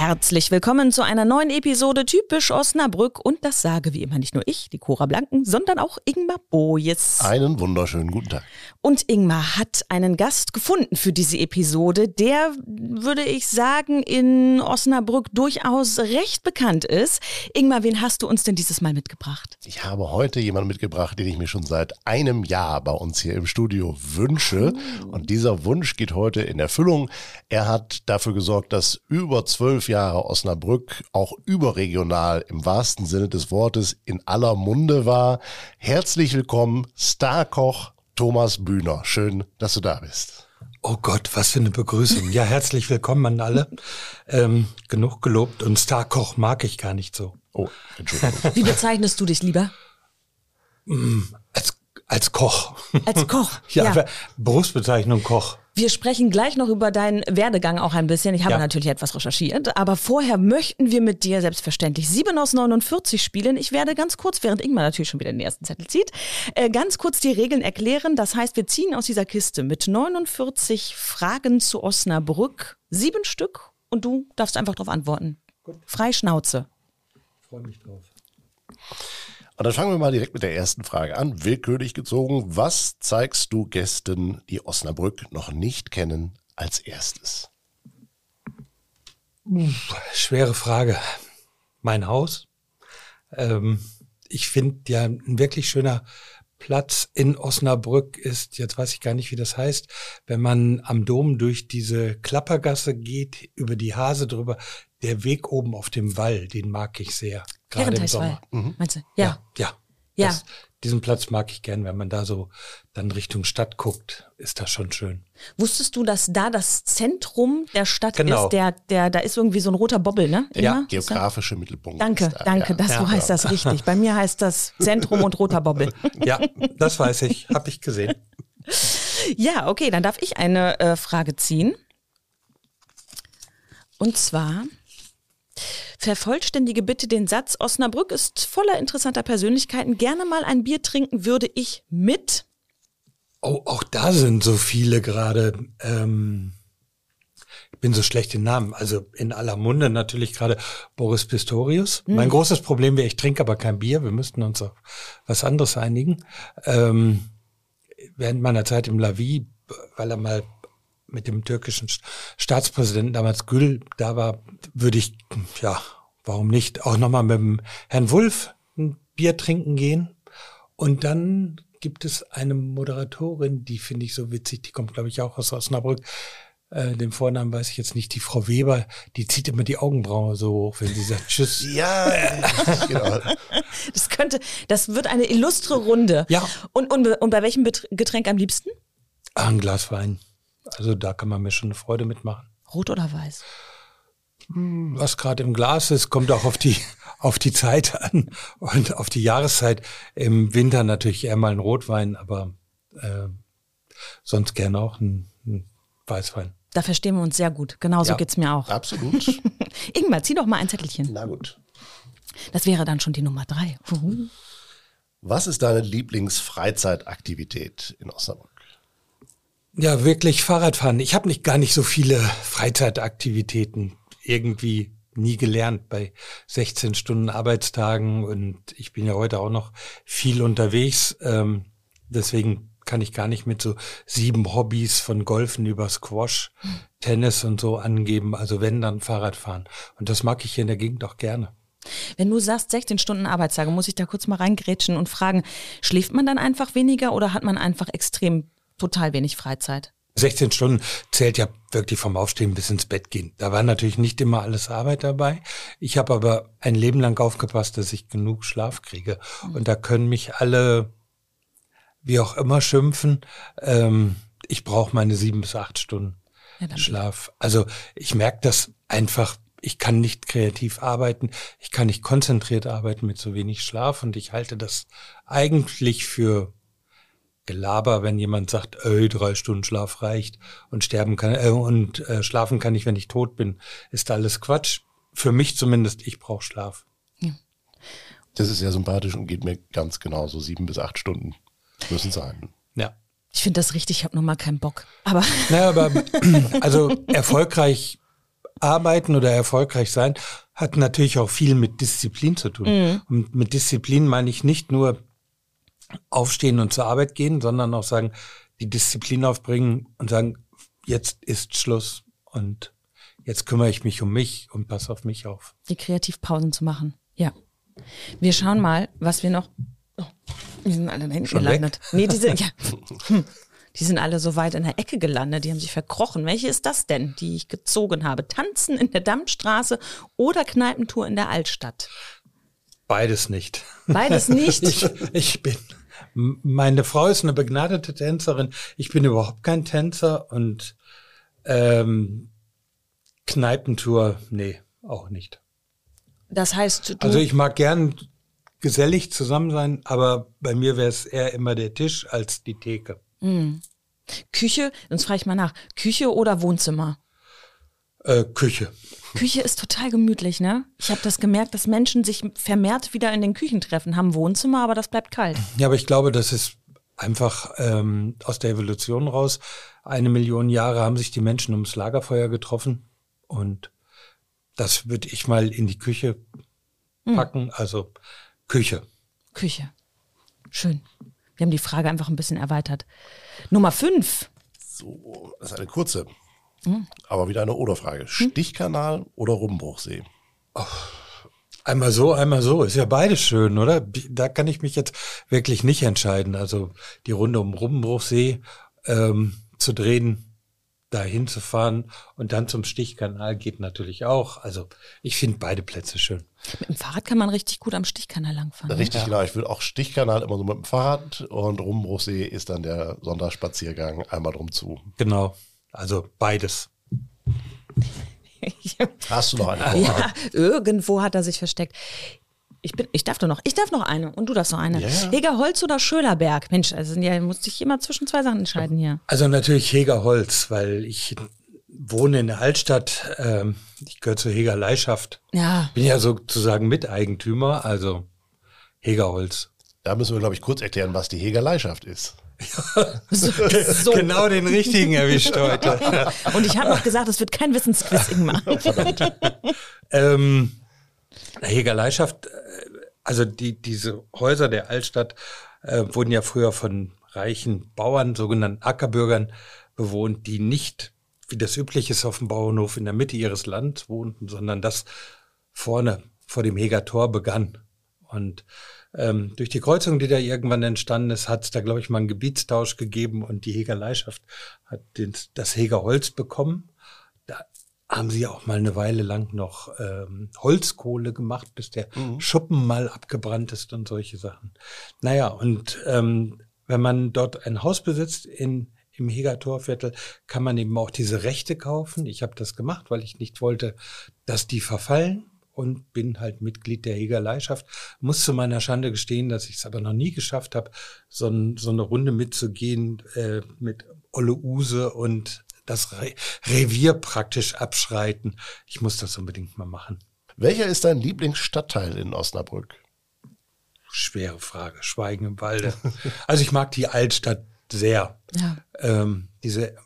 Herzlich willkommen zu einer neuen Episode Typisch Osnabrück und das sage wie immer nicht nur ich, die Cora Blanken, sondern auch Ingmar Bojes. Einen wunderschönen guten Tag. Und Ingmar hat einen Gast gefunden für diese Episode, der, würde ich sagen, in Osnabrück durchaus recht bekannt ist. Ingmar, wen hast du uns denn dieses Mal mitgebracht? Ich habe heute jemanden mitgebracht, den ich mir schon seit einem Jahr bei uns hier im Studio wünsche. Und dieser Wunsch geht heute in Erfüllung. Er hat dafür gesorgt, dass über zwölf Jahre Osnabrück auch überregional im wahrsten Sinne des Wortes in aller Munde war. Herzlich willkommen, Starkoch Thomas Bühner. Schön, dass du da bist. Oh Gott, was für eine Begrüßung. Ja, herzlich willkommen an alle. Ähm, genug gelobt und Starkoch mag ich gar nicht so. Oh, Entschuldigung. Wie bezeichnest du dich lieber? Als, Koch. Als Koch. Ja, ja. Berufsbezeichnung Koch. Wir sprechen gleich noch über deinen Werdegang auch ein bisschen. Ich habe Ja. natürlich etwas recherchiert, aber vorher möchten wir mit dir selbstverständlich 7 aus 49 spielen. Ich werde ganz kurz, während Ingmar natürlich schon wieder den ersten Zettel zieht, äh, ganz kurz die Regeln erklären. Das heißt, wir ziehen aus dieser Kiste mit 49 Fragen zu Osnabrück sieben Stück und du darfst einfach darauf antworten. Frei Schnauze. Freue mich drauf. Und dann fangen wir mal direkt mit der ersten Frage an. Willkürlich gezogen. Was zeigst du Gästen, die Osnabrück noch nicht kennen, als erstes? Schwere Frage. Mein Haus. Ähm, ich finde ja ein wirklich schöner Platz in Osnabrück ist, jetzt weiß ich gar nicht, wie das heißt, wenn man am Dom durch diese Klappergasse geht, über die Hase drüber, der Weg oben auf dem Wall, den mag ich sehr. Gerade im. Sommer. Meinst du? Ja. Ja. Ja. Das, diesen Platz mag ich gern, wenn man da so dann Richtung Stadt guckt, ist das schon schön. Wusstest du, dass da das Zentrum der Stadt Genau. ist? Der, der, da ist irgendwie so ein roter Bobbel, ne? Ja, Ingmar? Geografische Mittelpunkt. Danke, ist da, danke, ja. das, so Ja. heißt das richtig. Bei mir heißt das Zentrum und roter Bobbel. Ja, das weiß ich, habe ich gesehen. Ja, okay, dann darf ich eine äh, Frage ziehen. Und zwar, vervollständige bitte den Satz, Osnabrück ist voller interessanter Persönlichkeiten. Gerne mal ein Bier trinken würde ich mit. Oh, auch da sind so viele gerade. Ähm, ich bin so schlecht in Namen. Also in aller Munde natürlich gerade Boris Pistorius. Mein großes Problem wäre, ich trinke aber kein Bier. Wir müssten uns auf was anderes einigen. Ähm, während meiner Zeit im Lavi, weil er mal mit dem türkischen St- Staatspräsidenten damals Gül da war, würde ich, ja, warum nicht, auch nochmal mit dem Herrn Wulff ein Bier trinken gehen. Und dann gibt es eine Moderatorin, die finde ich so witzig, die kommt, glaube ich, auch aus Osnabrück. Äh, den Vornamen weiß ich jetzt nicht, die Frau Weber, die zieht immer die Augenbraue so hoch, wenn sie sagt Tschüss. Ja, genau. Das könnte, das wird eine illustre Runde. Ja. Und, und, und bei welchem Getränk am liebsten? Ah, ein Glas Wein. Also da kann man mir schon eine Freude mitmachen. Rot oder weiß? was gerade im Glas ist, kommt auch auf die auf die Zeit an und auf die Jahreszeit. Im Winter natürlich eher mal ein Rotwein, aber äh, sonst gerne auch ein, ein Weißwein. Da verstehen wir uns sehr gut. Genauso Ja. geht's mir auch. Absolut. Ingmar, zieh doch mal ein Zettelchen. Na gut. Das wäre dann schon die Nummer drei. Uhu. Was ist deine Lieblingsfreizeitaktivität in Osnabrück? Ja, wirklich Fahrradfahren. Ich habe nicht gar nicht so viele Freizeitaktivitäten irgendwie nie gelernt bei 16 Stunden Arbeitstagen und ich bin ja heute auch noch viel unterwegs. Ähm, deswegen kann ich gar nicht mit so sieben Hobbys von Golfen über Squash, Tennis und so angeben. Also wenn, dann Fahrradfahren. Und das mag ich hier in der Gegend auch gerne. Wenn du sagst 16 Stunden Arbeitstage, muss ich da kurz mal reingrätschen und fragen, schläft man dann einfach weniger oder hat man einfach extrem total wenig Freizeit? 16 Stunden zählt ja wirklich vom Aufstehen bis ins Bett gehen. Da war natürlich nicht immer alles Arbeit dabei. Ich habe aber ein Leben lang aufgepasst, dass ich genug Schlaf kriege. Und da können mich alle, wie auch immer, schimpfen. Ähm, ich brauche meine sieben bis acht Stunden Ja, Schlaf. Also ich merke das einfach, ich kann nicht kreativ arbeiten, ich kann nicht konzentriert arbeiten mit so wenig Schlaf und ich halte das eigentlich für Gelaber, wenn jemand sagt, ey, drei Stunden Schlaf reicht und sterben kann äh, und äh, schlafen kann ich, wenn ich tot bin, ist alles Quatsch. Für mich zumindest, ich brauche Schlaf. Das ist sehr sympathisch und geht mir ganz genauso. Sieben bis acht Stunden müssen sein. Ja. Ich finde das richtig, ich habe nur mal keinen Bock. Aber Naja, aber also erfolgreich arbeiten oder erfolgreich sein hat natürlich auch viel mit Disziplin zu tun. Und mit Disziplin meine ich nicht nur aufstehen und zur Arbeit gehen, sondern auch sagen, die Disziplin aufbringen und sagen, jetzt ist Schluss und jetzt kümmere ich mich um mich und passe auf mich auf. die Kreativpausen zu machen. Ja. Wir schauen mal, was wir noch. Oh, die sind alle da hinten gelandet. Nee, die sind, ja. Hm. Die sind alle so weit in der Ecke gelandet, die haben sich verkrochen. Welche ist das denn, die ich gezogen habe? Tanzen in der Dammstraße oder Kneipentour in der Altstadt? Beides nicht. Beides nicht. Ich, ich bin, meine Frau ist eine begnadete Tänzerin. Ich bin überhaupt kein Tänzer und ähm, Kneipentour, nee, auch nicht. Das heißt, du, Also ich mag gern gesellig zusammen sein, aber bei mir wäre es eher immer der Tisch als die Theke. Küche, sonst frage ich mal nach, Küche oder Wohnzimmer? Äh, Küche. Küche ist total gemütlich, ne? Ich habe das gemerkt, dass Menschen sich vermehrt wieder in den Küchen treffen, haben Wohnzimmer, aber das bleibt kalt. Ja, aber ich glaube, das ist einfach ähm, aus der Evolution raus. Eine Million Jahre haben sich die Menschen ums Lagerfeuer getroffen und das würde ich mal in die Küche packen. Also Küche. Küche. Schön. Wir haben die Frage einfach ein bisschen erweitert. Nummer fünf. So, das ist eine kurze, aber wieder eine Oder-Frage. Stichkanal oder Rummbruchsee? Einmal so, einmal so. Ist ja beides schön, oder? Da kann ich mich jetzt wirklich nicht entscheiden. Also die Runde um Rummbruchsee ähm, zu drehen, da hinzufahren und dann zum Stichkanal geht natürlich auch. Also ich finde beide Plätze schön. Mit dem Fahrrad kann man richtig gut am Stichkanal langfahren. Richtig, genau. Ich will auch Stichkanal immer so mit dem Fahrrad und Rummbruchsee ist dann der Sonderspaziergang einmal drum zu. Genau. Also beides. Hast du noch eine? ja, irgendwo hat er sich versteckt. Ich, bin, ich darf doch noch. Ich darf noch eine und du darfst noch eine. Ja, ja. Hegerholz oder Schölerberg? Mensch, also ja, musste ich immer zwischen zwei Sachen entscheiden hier. Also natürlich Heger Holz, weil ich wohne in der Altstadt. Ähm, ich gehöre zur Heger Leihschaft. Ja, Bin ja sozusagen Miteigentümer, also Heger Holz. Da müssen wir, glaube ich, kurz erklären, was die Heger Leihschaft ist. so. so. Genau den richtigen erwischt heute. Und ich habe noch gesagt, es wird kein Wissensquiz, Ingmar. ähm, Heger Leihschaft, äh, also die, diese Häuser der Altstadt äh, wurden ja früher von reichen Bauern, sogenannten Ackerbürgern bewohnt, die nicht, wie das üblich ist, auf dem Bauernhof in der Mitte ihres Landes wohnten, sondern das vorne vor dem Heger Tor begann. Und ähm, durch die Kreuzung, die da irgendwann entstanden ist, hat es da, glaube ich, mal einen Gebietstausch gegeben und die Heger Leihschaft hat den, das Heger Holz bekommen. Da haben sie auch mal eine Weile lang noch ähm, Holzkohle gemacht, bis der Schuppen mal abgebrannt ist und solche Sachen. Naja, und ähm, wenn man dort ein Haus besitzt in im Heger Torviertel kann man eben auch diese Rechte kaufen. Ich habe das gemacht, weil ich nicht wollte, dass die verfallen und bin halt Mitglied der Heger Leihschaft. Muss zu meiner Schande gestehen, dass ich es aber noch nie geschafft habe, so, ein, so eine Runde mitzugehen äh, mit Olle Use und das Re Revier praktisch abschreiten. Ich muss das unbedingt mal machen. Welcher ist dein Lieblingsstadtteil in Osnabrück? Schwere Frage. Schweigen im Walde. Also ich mag die Altstadt sehr. Ja. Ähm, diese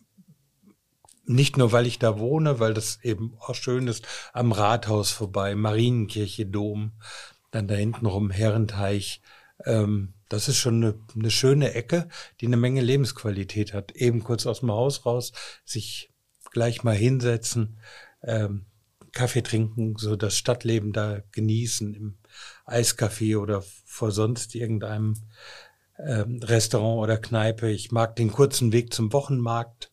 nicht nur, weil ich da wohne, weil das eben auch schön ist, am Rathaus vorbei, Marienkirche, Dom, dann da hinten rum Herrenteich. Ähm, das ist schon eine, eine schöne Ecke, die eine Menge Lebensqualität hat. Eben kurz aus dem Haus raus, sich gleich mal hinsetzen, ähm, Kaffee trinken, so das Stadtleben da genießen im Eiscafé oder vor sonst irgendeinem ähm, Restaurant oder Kneipe. Ich mag den kurzen Weg zum Wochenmarkt.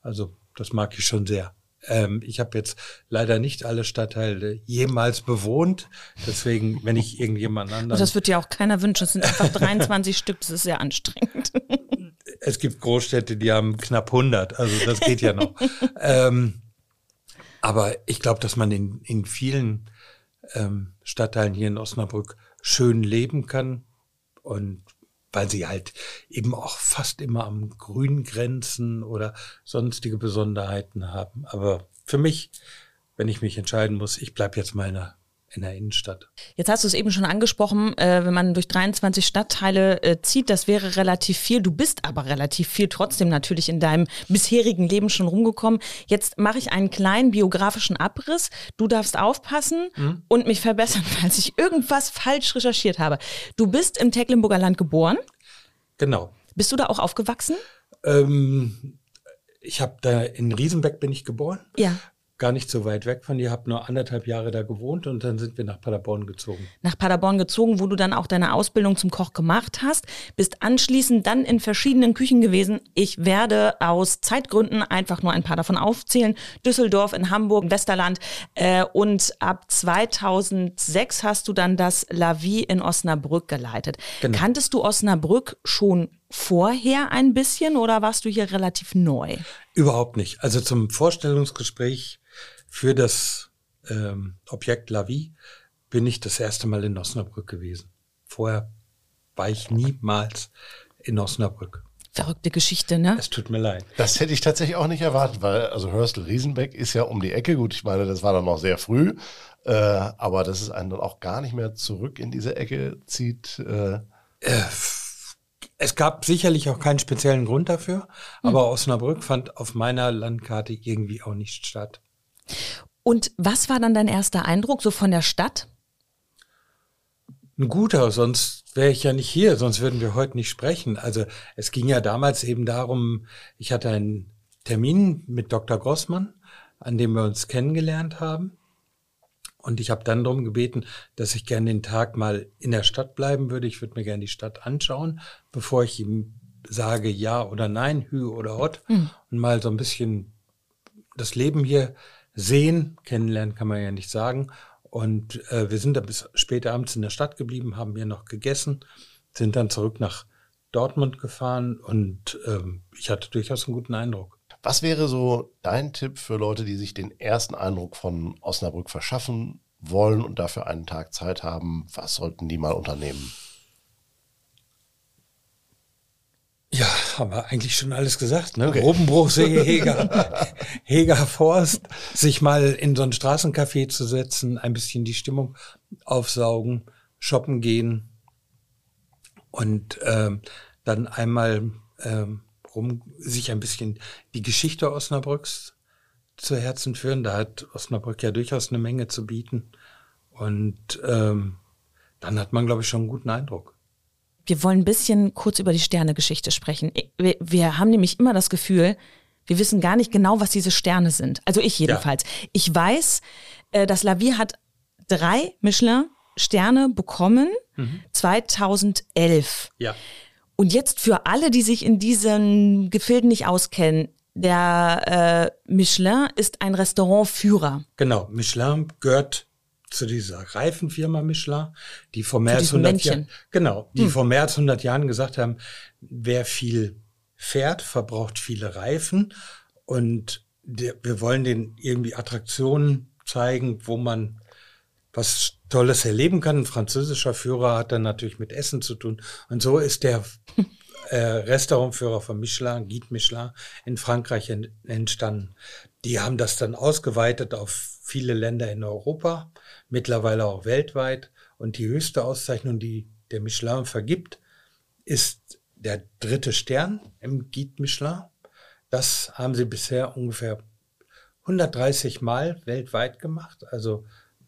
Also das mag ich schon sehr. Ähm, ich habe jetzt leider nicht alle Stadtteile jemals bewohnt. Deswegen, wenn ich irgendjemand Und anderen... das wird ja auch keiner wünschen. Es sind einfach 23 Stück, das ist sehr anstrengend. es gibt Großstädte, die haben knapp 100. Also das geht ja noch. ähm, aber ich glaube, dass man in, in vielen ähm, Stadtteilen hier in Osnabrück schön leben kann. Und weil sie halt eben auch fast immer am Grün grenzen oder sonstige Besonderheiten haben. Aber für mich, wenn ich mich entscheiden muss, ich bleib jetzt mal in der in der Innenstadt. Jetzt hast du es eben schon angesprochen, äh, wenn man durch 23 Stadtteile äh, zieht, das wäre relativ viel. Du bist aber relativ viel trotzdem natürlich in deinem bisherigen Leben schon rumgekommen. Jetzt mache ich einen kleinen biografischen Abriss. Du darfst aufpassen mhm. und mich verbessern, falls ich irgendwas falsch recherchiert habe. Du bist im Tecklenburger Land geboren. Genau. Bist du da auch aufgewachsen? Ähm, ich habe da in Riesenbeck bin ich geboren. Ja gar nicht so weit weg von dir, habe nur anderthalb Jahre da gewohnt und dann sind wir nach Paderborn gezogen. Nach Paderborn gezogen, wo du dann auch deine Ausbildung zum Koch gemacht hast, bist anschließend dann in verschiedenen Küchen gewesen. Ich werde aus Zeitgründen einfach nur ein paar davon aufzählen. Düsseldorf, in Hamburg, Westerland äh, und ab 2006 hast du dann das La Vie in Osnabrück geleitet. Genau. Kanntest du Osnabrück schon vorher ein bisschen oder warst du hier relativ neu? Überhaupt nicht. Also zum Vorstellungsgespräch für das ähm, Objekt La Vie bin ich das erste Mal in Osnabrück gewesen. Vorher war ich niemals in Osnabrück. Verrückte Geschichte, ne? Es tut mir leid. Das hätte ich tatsächlich auch nicht erwartet, weil also Hörstel Riesenbeck ist ja um die Ecke. Gut, ich meine, das war dann noch sehr früh, äh, aber dass es einen dann auch gar nicht mehr zurück in diese Ecke zieht. Äh, äh es gab sicherlich auch keinen speziellen Grund dafür, aber hm. Osnabrück fand auf meiner Landkarte irgendwie auch nicht statt. Und was war dann dein erster Eindruck so von der Stadt? Ein guter, sonst wäre ich ja nicht hier, sonst würden wir heute nicht sprechen. Also es ging ja damals eben darum, ich hatte einen Termin mit Dr. Grossmann, an dem wir uns kennengelernt haben. Und ich habe dann darum gebeten, dass ich gerne den Tag mal in der Stadt bleiben würde. Ich würde mir gerne die Stadt anschauen, bevor ich ihm sage ja oder nein, hü oder hot. Mhm. Und mal so ein bisschen das Leben hier sehen. Kennenlernen kann man ja nicht sagen. Und äh, wir sind da bis später abends in der Stadt geblieben, haben hier noch gegessen, sind dann zurück nach Dortmund gefahren und ähm, ich hatte durchaus einen guten Eindruck. Was wäre so dein Tipp für Leute, die sich den ersten Eindruck von Osnabrück verschaffen wollen und dafür einen Tag Zeit haben? Was sollten die mal unternehmen? Ja, haben wir eigentlich schon alles gesagt, ne? Okay. Robenbruchsee, Heger, Heger Forst, sich mal in so ein Straßencafé zu setzen, ein bisschen die Stimmung aufsaugen, shoppen gehen und ähm, dann einmal ähm, rum sich ein bisschen die Geschichte Osnabrücks zu Herzen führen. Da hat Osnabrück ja durchaus eine Menge zu bieten. Und ähm, dann hat man, glaube ich, schon einen guten Eindruck. Wir wollen ein bisschen kurz über die Sternegeschichte sprechen. Wir, wir haben nämlich immer das Gefühl, wir wissen gar nicht genau, was diese Sterne sind. Also ich jedenfalls. Ja. Ich weiß, äh, dass Lavie hat drei Michelin-Sterne bekommen, mhm. 2011. Ja. Und jetzt für alle, die sich in diesen Gefilden nicht auskennen, der äh, Michelin ist ein Restaurantführer. Genau, Michelin gehört zu dieser Reifenfirma Michelin, die vor mehr als 100 Jahren, genau, die hm. vor mehr als 100 Jahren gesagt haben, wer viel fährt, verbraucht viele Reifen und der, wir wollen den irgendwie Attraktionen zeigen, wo man was Tolles erleben kann. Ein französischer Führer hat dann natürlich mit Essen zu tun. Und so ist der äh, Restaurantführer von Michelin, Guide Michelin, in Frankreich entstanden. Die haben das dann ausgeweitet auf viele Länder in Europa, mittlerweile auch weltweit. Und die höchste Auszeichnung, die der Michelin vergibt, ist der dritte Stern im Guide Michelin. Das haben sie bisher ungefähr 130 Mal weltweit gemacht. Also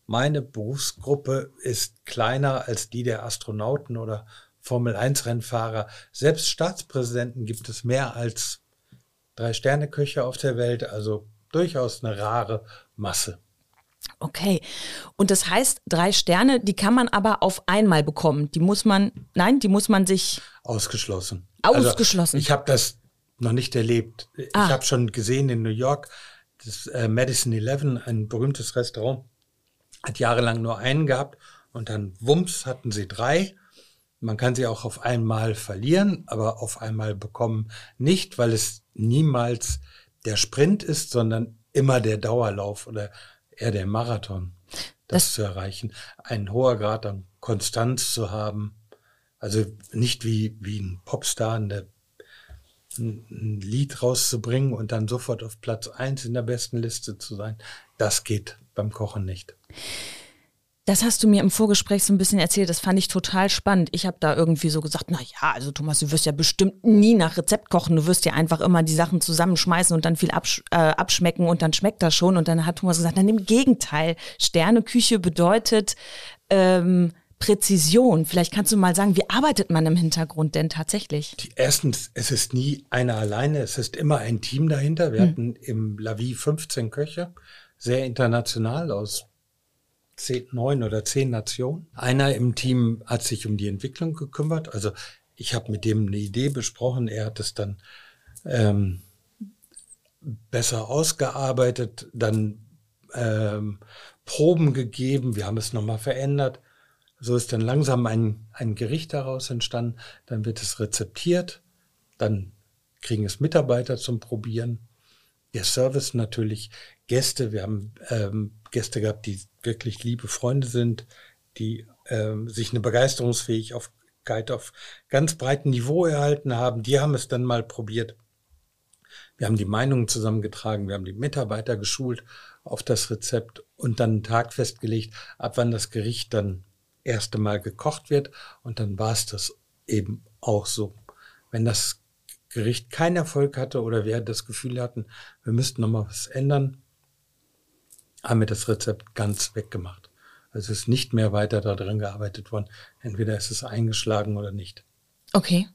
meine Berufsgruppe ist kleiner als die der Astronauten oder Formel-1-Rennfahrer. Selbst Staatspräsidenten gibt es mehr als drei Sterne-Köche auf der Welt, also durchaus eine rare Masse. Okay. Und das heißt, drei Sterne, die kann man aber auf einmal bekommen. Die muss man, nein, die muss man sich. Ausgeschlossen. Ausgeschlossen. Also ich habe das noch nicht erlebt. Ah. Ich habe schon gesehen in New York, das äh, Madison 11, ein berühmtes Restaurant hat jahrelang nur einen gehabt und dann wumms hatten sie drei. Man kann sie auch auf einmal verlieren, aber auf einmal bekommen nicht, weil es niemals der Sprint ist, sondern immer der Dauerlauf oder eher der Marathon, das, das zu erreichen. Ein hoher Grad an Konstanz zu haben. Also nicht wie, wie ein Popstar ein, ein Lied rauszubringen und dann sofort auf Platz eins in der besten Liste zu sein. Das geht beim Kochen nicht. Das hast du mir im Vorgespräch so ein bisschen erzählt, das fand ich total spannend. Ich habe da irgendwie so gesagt, na ja, also Thomas, du wirst ja bestimmt nie nach Rezept kochen, du wirst ja einfach immer die Sachen zusammenschmeißen und dann viel absch äh, abschmecken und dann schmeckt das schon. Und dann hat Thomas gesagt, dann im Gegenteil, Sterneküche bedeutet ähm, Präzision. Vielleicht kannst du mal sagen, wie arbeitet man im Hintergrund denn tatsächlich? Die, erstens, es ist nie einer alleine, es ist immer ein Team dahinter. Wir hm. hatten im Lavi 15 Köche, sehr international aus zehn, neun oder zehn Nationen. Einer im Team hat sich um die Entwicklung gekümmert. Also ich habe mit dem eine Idee besprochen. Er hat es dann ähm, besser ausgearbeitet, dann ähm, Proben gegeben. Wir haben es nochmal verändert. So ist dann langsam ein, ein Gericht daraus entstanden. Dann wird es rezeptiert. Dann kriegen es Mitarbeiter zum Probieren. Der Service natürlich, Gäste. Wir haben ähm, Gäste gehabt, die wirklich liebe Freunde sind, die ähm, sich eine Begeisterungsfähigkeit auf ganz breitem Niveau erhalten haben. Die haben es dann mal probiert. Wir haben die Meinungen zusammengetragen, wir haben die Mitarbeiter geschult auf das Rezept und dann einen Tag festgelegt, ab wann das Gericht dann erste Mal gekocht wird. Und dann war es das eben auch so. Wenn das Gericht keinen Erfolg hatte oder wir das Gefühl hatten, wir müssten noch mal was ändern, haben wir das Rezept ganz weggemacht. Also es ist nicht mehr weiter daran gearbeitet worden. Entweder ist es eingeschlagen oder nicht. Okay.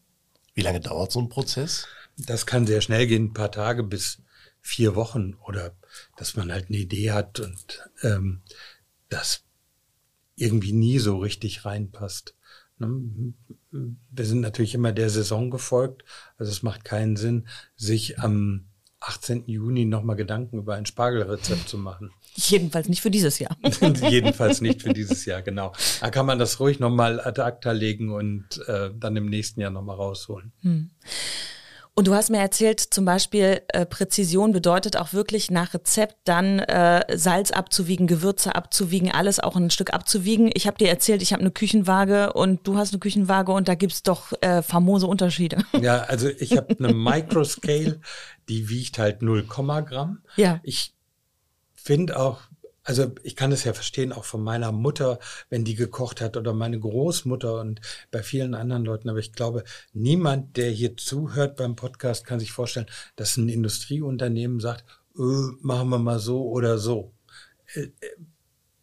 Wie lange dauert so ein Prozess? Das kann sehr schnell gehen, ein paar Tage bis vier Wochen oder dass man halt eine Idee hat und ähm, das irgendwie nie so richtig reinpasst. Ne? Wir sind natürlich immer der Saison gefolgt, also es macht keinen Sinn, sich am 18. Juni nochmal Gedanken über ein Spargelrezept zu machen. Jedenfalls nicht für dieses Jahr. Jedenfalls nicht für dieses Jahr, genau. Da kann man das ruhig nochmal ad acta legen und äh, dann im nächsten Jahr nochmal rausholen. Hm. Und du hast mir erzählt, zum Beispiel äh, Präzision bedeutet auch wirklich nach Rezept dann äh, Salz abzuwiegen, Gewürze abzuwiegen, alles auch ein Stück abzuwiegen. Ich habe dir erzählt, ich habe eine Küchenwaage und du hast eine Küchenwaage und da gibt's doch äh, famose Unterschiede. Ja, also ich habe eine Microscale, die wiegt halt 0, Gramm. Ja. Ich finde auch, also ich kann es ja verstehen, auch von meiner Mutter, wenn die gekocht hat oder meine Großmutter und bei vielen anderen Leuten. Aber ich glaube, niemand, der hier zuhört beim Podcast, kann sich vorstellen, dass ein Industrieunternehmen sagt, öh, machen wir mal so oder so. Äh, äh,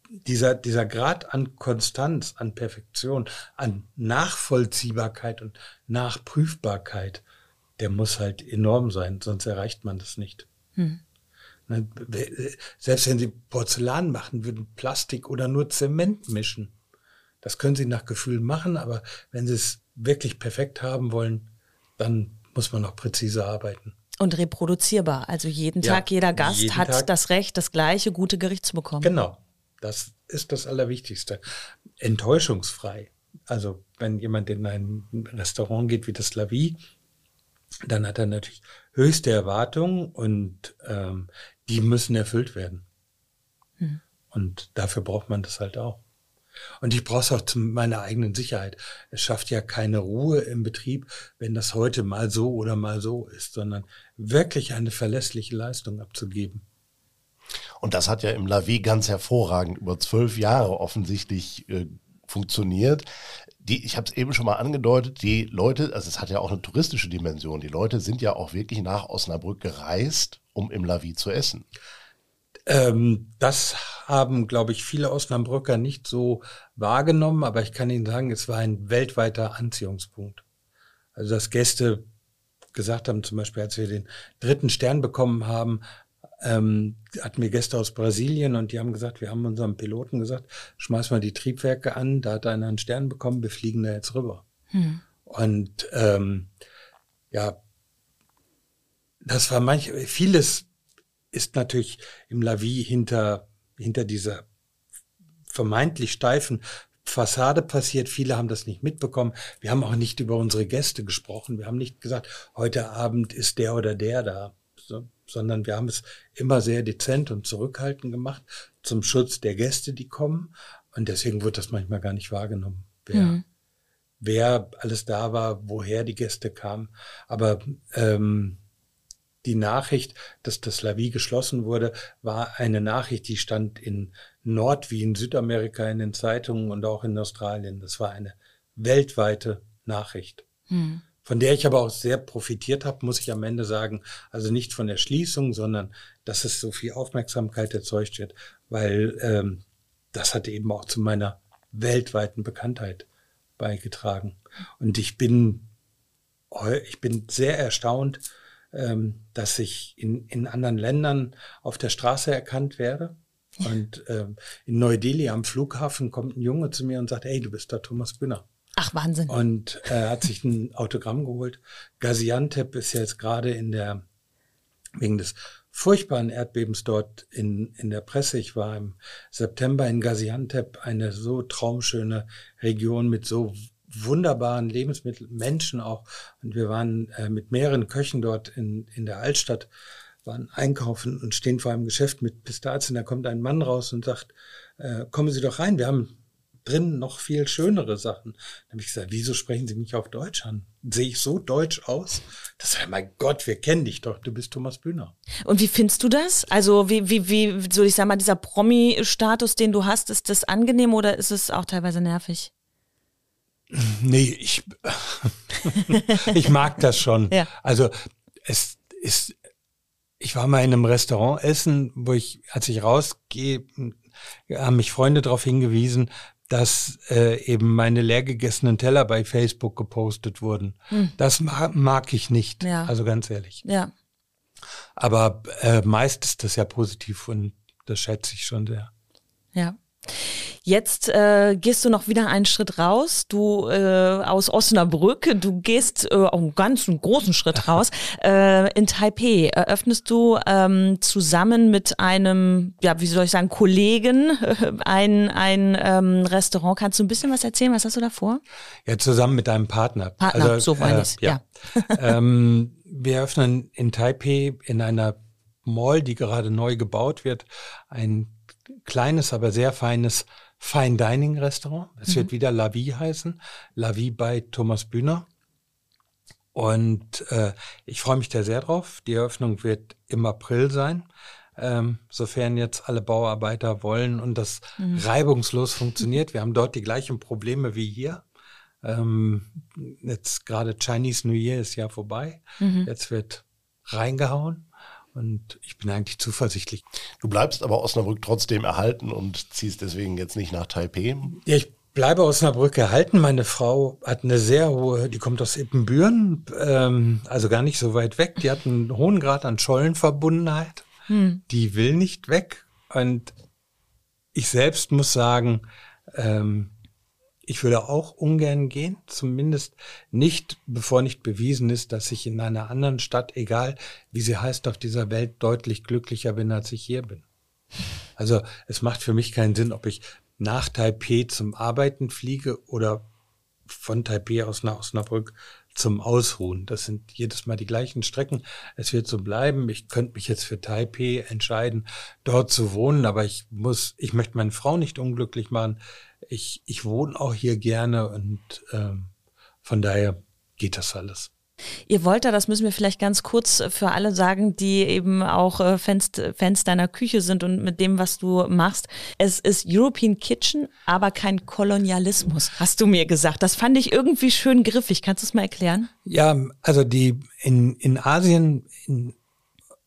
dieser, dieser Grad an Konstanz, an Perfektion, an Nachvollziehbarkeit und Nachprüfbarkeit, der muss halt enorm sein, sonst erreicht man das nicht. Hm. Selbst wenn Sie Porzellan machen, würden Plastik oder nur Zement mischen. Das können Sie nach Gefühl machen, aber wenn Sie es wirklich perfekt haben wollen, dann muss man auch präzise arbeiten. Und reproduzierbar. Also jeden ja, Tag, jeder Gast hat Tag. das Recht, das gleiche gute Gericht zu bekommen. Genau. Das ist das Allerwichtigste. Enttäuschungsfrei. Also wenn jemand in ein Restaurant geht wie das La Vie, dann hat er natürlich höchste Erwartungen und ähm, die müssen erfüllt werden. Hm. Und dafür braucht man das halt auch. Und ich brauche es auch zu meiner eigenen Sicherheit. Es schafft ja keine Ruhe im Betrieb, wenn das heute mal so oder mal so ist, sondern wirklich eine verlässliche Leistung abzugeben. Und das hat ja im Lavi ganz hervorragend über zwölf Jahre offensichtlich äh, funktioniert die, ich habe es eben schon mal angedeutet, die Leute, also es hat ja auch eine touristische Dimension, die Leute sind ja auch wirklich nach Osnabrück gereist, um im Lavi zu essen. Ähm, das haben, glaube ich, viele Osnabrücker nicht so wahrgenommen, aber ich kann Ihnen sagen, es war ein weltweiter Anziehungspunkt. Also dass Gäste gesagt haben, zum Beispiel, als wir den dritten Stern bekommen haben, ähm, hatten wir Gäste aus Brasilien und die haben gesagt, wir haben unserem Piloten gesagt, schmeiß mal die Triebwerke an, da hat einer einen Stern bekommen, wir fliegen da jetzt rüber. Hm. Und ähm, ja, das war manch, vieles ist natürlich im Lavi hinter, hinter dieser vermeintlich steifen Fassade passiert. Viele haben das nicht mitbekommen. Wir haben auch nicht über unsere Gäste gesprochen. Wir haben nicht gesagt, heute Abend ist der oder der da. So, sondern wir haben es immer sehr dezent und zurückhaltend gemacht zum Schutz der Gäste, die kommen. Und deswegen wird das manchmal gar nicht wahrgenommen, wer, mhm. wer alles da war, woher die Gäste kamen. Aber ähm, die Nachricht, dass das Lavi geschlossen wurde, war eine Nachricht, die stand in Nord- wie in Südamerika in den Zeitungen und auch in Australien. Das war eine weltweite Nachricht. Hm. Von der ich aber auch sehr profitiert habe, muss ich am Ende sagen. Also nicht von der Schließung, sondern dass es so viel Aufmerksamkeit erzeugt wird, weil ähm, das hat eben auch zu meiner weltweiten Bekanntheit beigetragen. Und ich bin, ich bin sehr erstaunt, ähm, dass ich in, in anderen Ländern auf der Straße erkannt werde. Und ähm, in Neu-Delhi am Flughafen kommt ein Junge zu mir und sagt, hey, du bist der Thomas Bühner. Ach, Wahnsinn. Und er äh, hat sich ein Autogramm geholt. Gaziantep ist jetzt gerade in der, wegen des furchtbaren Erdbebens dort in, in der Presse. Ich war im September in Gaziantep, eine so traumschöne Region mit so wunderbaren Lebensmitteln, Menschen auch. Und wir waren äh, mit mehreren Köchen dort in, in der Altstadt, waren einkaufen und stehen vor einem Geschäft mit Pistazien. Da kommt ein Mann raus und sagt, äh, kommen Sie doch rein, wir haben drin noch viel schönere Sachen. Dann habe ich gesagt, wieso sprechen Sie mich auf Deutsch an? Sehe ich so deutsch aus? Das war, mein Gott, wir kennen dich doch, du bist Thomas Bühner. Und wie findest du das? Also wie, wie, wie, so ich sag mal, dieser Promi-Status, den du hast, ist das angenehm oder ist es auch teilweise nervig? Nee, ich, ich mag das schon. Ja. Also es ist, ich war mal in einem Restaurant essen, wo ich, als ich rausgehe, haben mich Freunde darauf hingewiesen, dass äh, eben meine leer gegessenen Teller bei Facebook gepostet wurden. Hm. Das mag, mag ich nicht, ja. also ganz ehrlich. Ja. Aber äh, meist ist das ja positiv und das schätze ich schon sehr. Ja. Jetzt äh, gehst du noch wieder einen Schritt raus, du äh, aus Osnabrück, du gehst äh, auch einen ganz einen großen Schritt raus. Äh, in Taipei eröffnest du ähm, zusammen mit einem, ja, wie soll ich sagen, Kollegen äh, ein, ein ähm, Restaurant. Kannst du ein bisschen was erzählen? Was hast du da vor? Ja, zusammen mit deinem Partner. Partner, also, so meine äh, ich, ja. ja. ähm, wir eröffnen in Taipei in einer Mall, die gerade neu gebaut wird, ein kleines, aber sehr feines Fine Dining Restaurant. Es mhm. wird wieder La Vie heißen. La Vie bei Thomas Bühner. Und äh, ich freue mich da sehr drauf. Die Eröffnung wird im April sein, ähm, sofern jetzt alle Bauarbeiter wollen und das mhm. reibungslos funktioniert. Wir haben dort die gleichen Probleme wie hier. Ähm, jetzt gerade Chinese New Year ist ja vorbei. Mhm. Jetzt wird reingehauen. Und ich bin eigentlich zuversichtlich. Du bleibst aber Osnabrück trotzdem erhalten und ziehst deswegen jetzt nicht nach Taipei? Ja, ich bleibe Osnabrück erhalten. Meine Frau hat eine sehr hohe, die kommt aus Ippenbüren, ähm, also gar nicht so weit weg. Die hat einen hohen Grad an Schollenverbundenheit. Hm. Die will nicht weg. Und ich selbst muss sagen, ähm, ich würde auch ungern gehen, zumindest nicht, bevor nicht bewiesen ist, dass ich in einer anderen Stadt, egal wie sie heißt auf dieser Welt, deutlich glücklicher bin, als ich hier bin. Also es macht für mich keinen Sinn, ob ich nach Taipei zum Arbeiten fliege oder von Taipei aus nach Osnabrück zum Ausruhen. Das sind jedes Mal die gleichen Strecken. Es wird so bleiben. Ich könnte mich jetzt für Taipei entscheiden, dort zu wohnen, aber ich muss, ich möchte meine Frau nicht unglücklich machen ich, ich wohne auch hier gerne und ähm, von daher geht das alles. Ihr wollt da, das müssen wir vielleicht ganz kurz für alle sagen, die eben auch äh, Fans, Fans deiner Küche sind und mit dem, was du machst. Es ist European Kitchen, aber kein Kolonialismus, hast du mir gesagt. Das fand ich irgendwie schön griffig. Kannst du es mal erklären? Ja, also die in, in Asien in,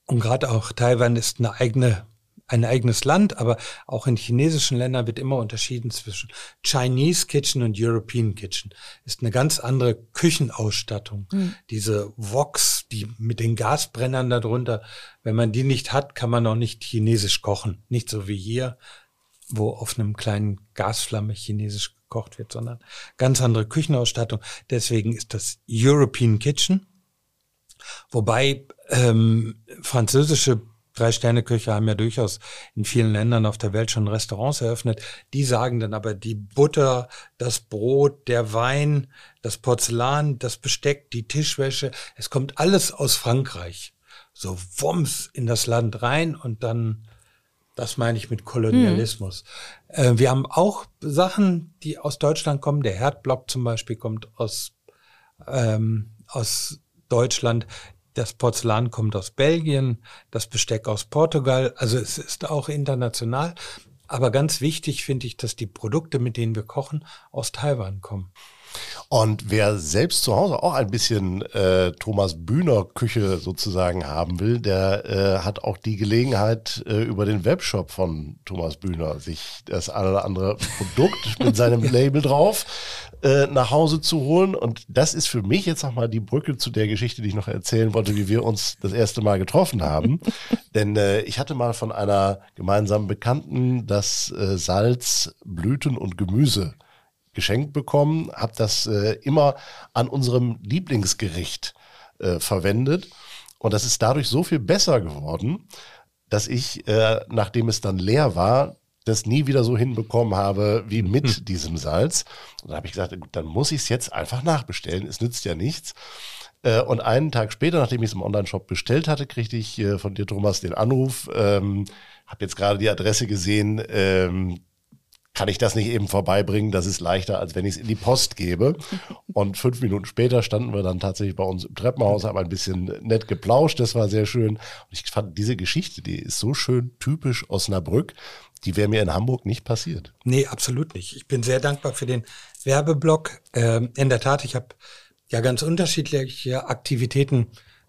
und gerade auch Taiwan ist eine eigene ein eigenes Land, aber auch in chinesischen Ländern wird immer unterschieden zwischen Chinese Kitchen und European Kitchen. Ist eine ganz andere Küchenausstattung. Mhm. Diese Woks, die mit den Gasbrennern darunter, wenn man die nicht hat, kann man auch nicht chinesisch kochen. Nicht so wie hier, wo auf einem kleinen Gasflamme chinesisch gekocht wird, sondern ganz andere Küchenausstattung. Deswegen ist das European Kitchen. Wobei ähm, französische Drei-Sterne-Köche haben ja durchaus in vielen Ländern auf der Welt schon Restaurants eröffnet. Die sagen dann aber, die Butter, das Brot, der Wein, das Porzellan, das Besteck, die Tischwäsche, es kommt alles aus Frankreich. So wumms in das Land rein und dann, das meine ich mit Kolonialismus. Hm. Äh, wir haben auch Sachen, die aus Deutschland kommen. Der Herdblock zum Beispiel kommt aus, ähm, aus Deutschland Das Porzellan kommt aus Belgien, das Besteck aus Portugal. Also es ist auch international. Aber ganz wichtig finde ich, dass die Produkte, mit denen wir kochen, aus Taiwan kommen. Und wer selbst zu Hause auch ein bisschen äh, Thomas Bühner Küche sozusagen haben will, der äh, hat auch die Gelegenheit, äh, über den Webshop von Thomas Bühner sich das eine oder andere Produkt mit seinem Label drauf äh, nach Hause zu holen. Und das ist für mich jetzt nochmal die Brücke zu der Geschichte, die ich noch erzählen wollte, wie wir uns das erste Mal getroffen haben. Denn äh, ich hatte mal von einer gemeinsamen Bekannten das äh, Salz, Blüten und Gemüse geschenkt bekommen, habe das äh, immer an unserem Lieblingsgericht äh, verwendet. Und das ist dadurch so viel besser geworden, dass ich, äh, nachdem es dann leer war, das nie wieder so hinbekommen habe wie mit hm. diesem Salz. Und da habe ich gesagt, dann muss ich es jetzt einfach nachbestellen. Es nützt ja nichts. Äh, und einen Tag später, nachdem ich es im Online-Shop bestellt hatte, kriegte ich äh, von dir, Thomas, den Anruf. Ähm, habe jetzt gerade die Adresse gesehen. Ähm, kann ich das nicht eben vorbeibringen? Das ist leichter, als wenn ich es in die Post gebe. Und fünf Minuten später standen wir dann tatsächlich bei uns im Treppenhaus, haben ein bisschen nett geplauscht. Das war sehr schön. Und ich fand diese Geschichte, die ist so schön typisch Osnabrück. Die wäre mir in Hamburg nicht passiert. Nee, absolut nicht. Ich bin sehr dankbar für den Werbeblock. Ähm, in der Tat, ich habe ja ganz unterschiedliche Aktivitäten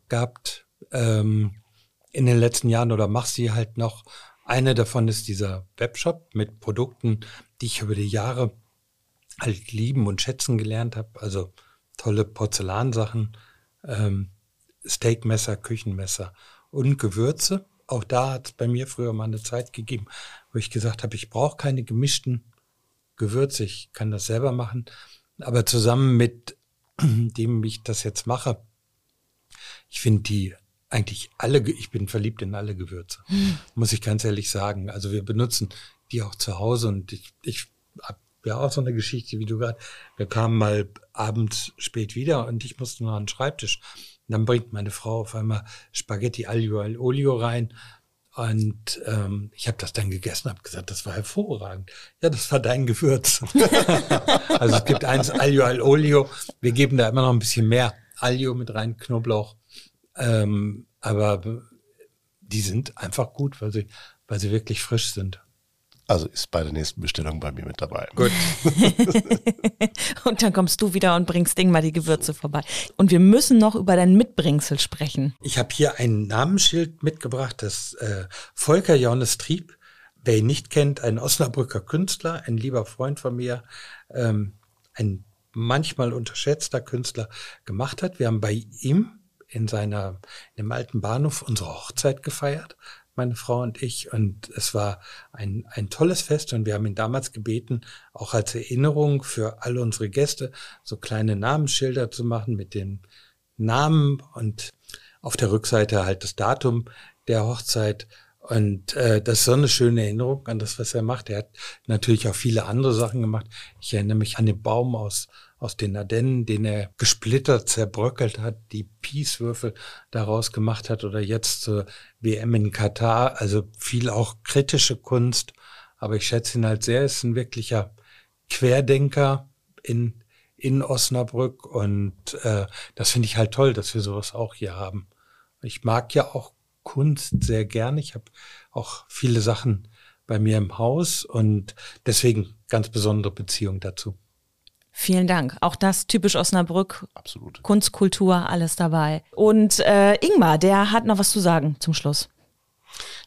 gehabt ähm, in den letzten Jahren oder mach sie halt noch. Eine davon ist dieser Webshop mit Produkten, die ich über die Jahre halt lieben und schätzen gelernt habe. Also tolle Porzellansachen, ähm, Steakmesser, Küchenmesser und Gewürze. Auch da hat es bei mir früher mal eine Zeit gegeben, wo ich gesagt habe, ich brauche keine gemischten Gewürze, ich kann das selber machen. Aber zusammen mit dem ich das jetzt mache, ich finde die eigentlich alle, ich bin verliebt in alle Gewürze, hm. muss ich ganz ehrlich sagen. Also wir benutzen die auch zu Hause und ich, ich habe ja auch so eine Geschichte wie du gerade. Wir kamen mal abends spät wieder und ich musste noch an den Schreibtisch. Und dann bringt meine Frau auf einmal Spaghetti Aglio al Olio rein. Und ähm, ich habe das dann gegessen, habe gesagt, das war hervorragend. Ja, das war dein Gewürz. also es gibt eins Aglio al Olio. Wir geben da immer noch ein bisschen mehr Aglio mit rein, Knoblauch ähm, aber die sind einfach gut, weil sie, weil sie wirklich frisch sind. Also ist bei der nächsten Bestellung bei mir mit dabei. Gut. und dann kommst du wieder und bringst Ding mal die Gewürze vorbei. Und wir müssen noch über dein Mitbringsel sprechen. Ich habe hier ein Namensschild mitgebracht, das äh, Volker Johannes Trieb. Wer ihn nicht kennt, ein Osnabrücker Künstler, ein lieber Freund von mir, ähm, ein manchmal unterschätzter Künstler gemacht hat. Wir haben bei ihm in seiner, in dem alten Bahnhof unsere Hochzeit gefeiert, meine Frau und ich. Und es war ein, ein tolles Fest und wir haben ihn damals gebeten, auch als Erinnerung für alle unsere Gäste so kleine Namensschilder zu machen mit den Namen und auf der Rückseite halt das Datum der Hochzeit. Und äh, das ist so eine schöne Erinnerung an das, was er macht. Er hat natürlich auch viele andere Sachen gemacht. Ich erinnere mich an den Baum aus aus den Ardennen, den er gesplittert, zerbröckelt hat, die Peace-Würfel daraus gemacht hat oder jetzt zur WM in Katar. Also viel auch kritische Kunst. Aber ich schätze ihn halt sehr. Er ist ein wirklicher Querdenker in, in Osnabrück. Und äh, das finde ich halt toll, dass wir sowas auch hier haben. Ich mag ja auch Kunst sehr gern. Ich habe auch viele Sachen bei mir im Haus und deswegen ganz besondere Beziehung dazu. Vielen Dank. Auch das typisch Osnabrück. Absolut. Kunst, Kultur, alles dabei. Und äh, Ingmar, der hat noch was zu sagen zum Schluss.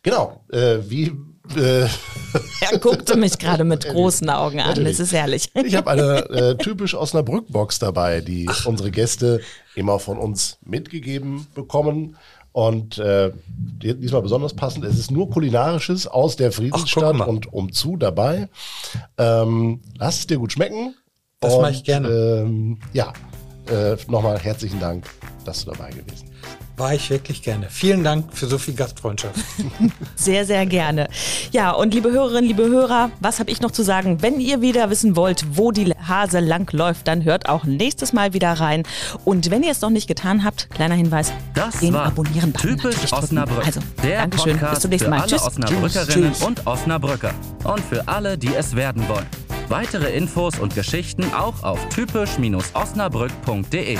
Genau. Äh, wie äh, er guckte mich gerade mit großen Augen an. Das ist herrlich. Ich habe eine äh, typisch Osnabrück-Box dabei, die Ach. unsere Gäste immer von uns mitgegeben bekommen. Und äh, diesmal besonders passend, es ist nur kulinarisches aus der Friedensstadt Ach, und umzu dabei. Ähm, lass es dir gut schmecken. Das mache ich gerne. Ähm, ja, äh, nochmal herzlichen Dank, dass du dabei gewesen bist. War ich wirklich gerne. Vielen Dank für so viel Gastfreundschaft. sehr, sehr gerne. Ja, und liebe Hörerinnen, liebe Hörer, was habe ich noch zu sagen? Wenn ihr wieder wissen wollt, wo die Hase lang läuft, dann hört auch nächstes Mal wieder rein. Und wenn ihr es noch nicht getan habt, kleiner Hinweis, das den war abonnieren typisch Osnabrück. Also, der Dankeschön. Podcast Bis zum nächsten Mal. Für alle Tschüss. Osnabrückerinnen Tschüss. und Osnabrücker. Und für alle, die es werden wollen. Weitere Infos und Geschichten auch auf typisch-osnabrück.de.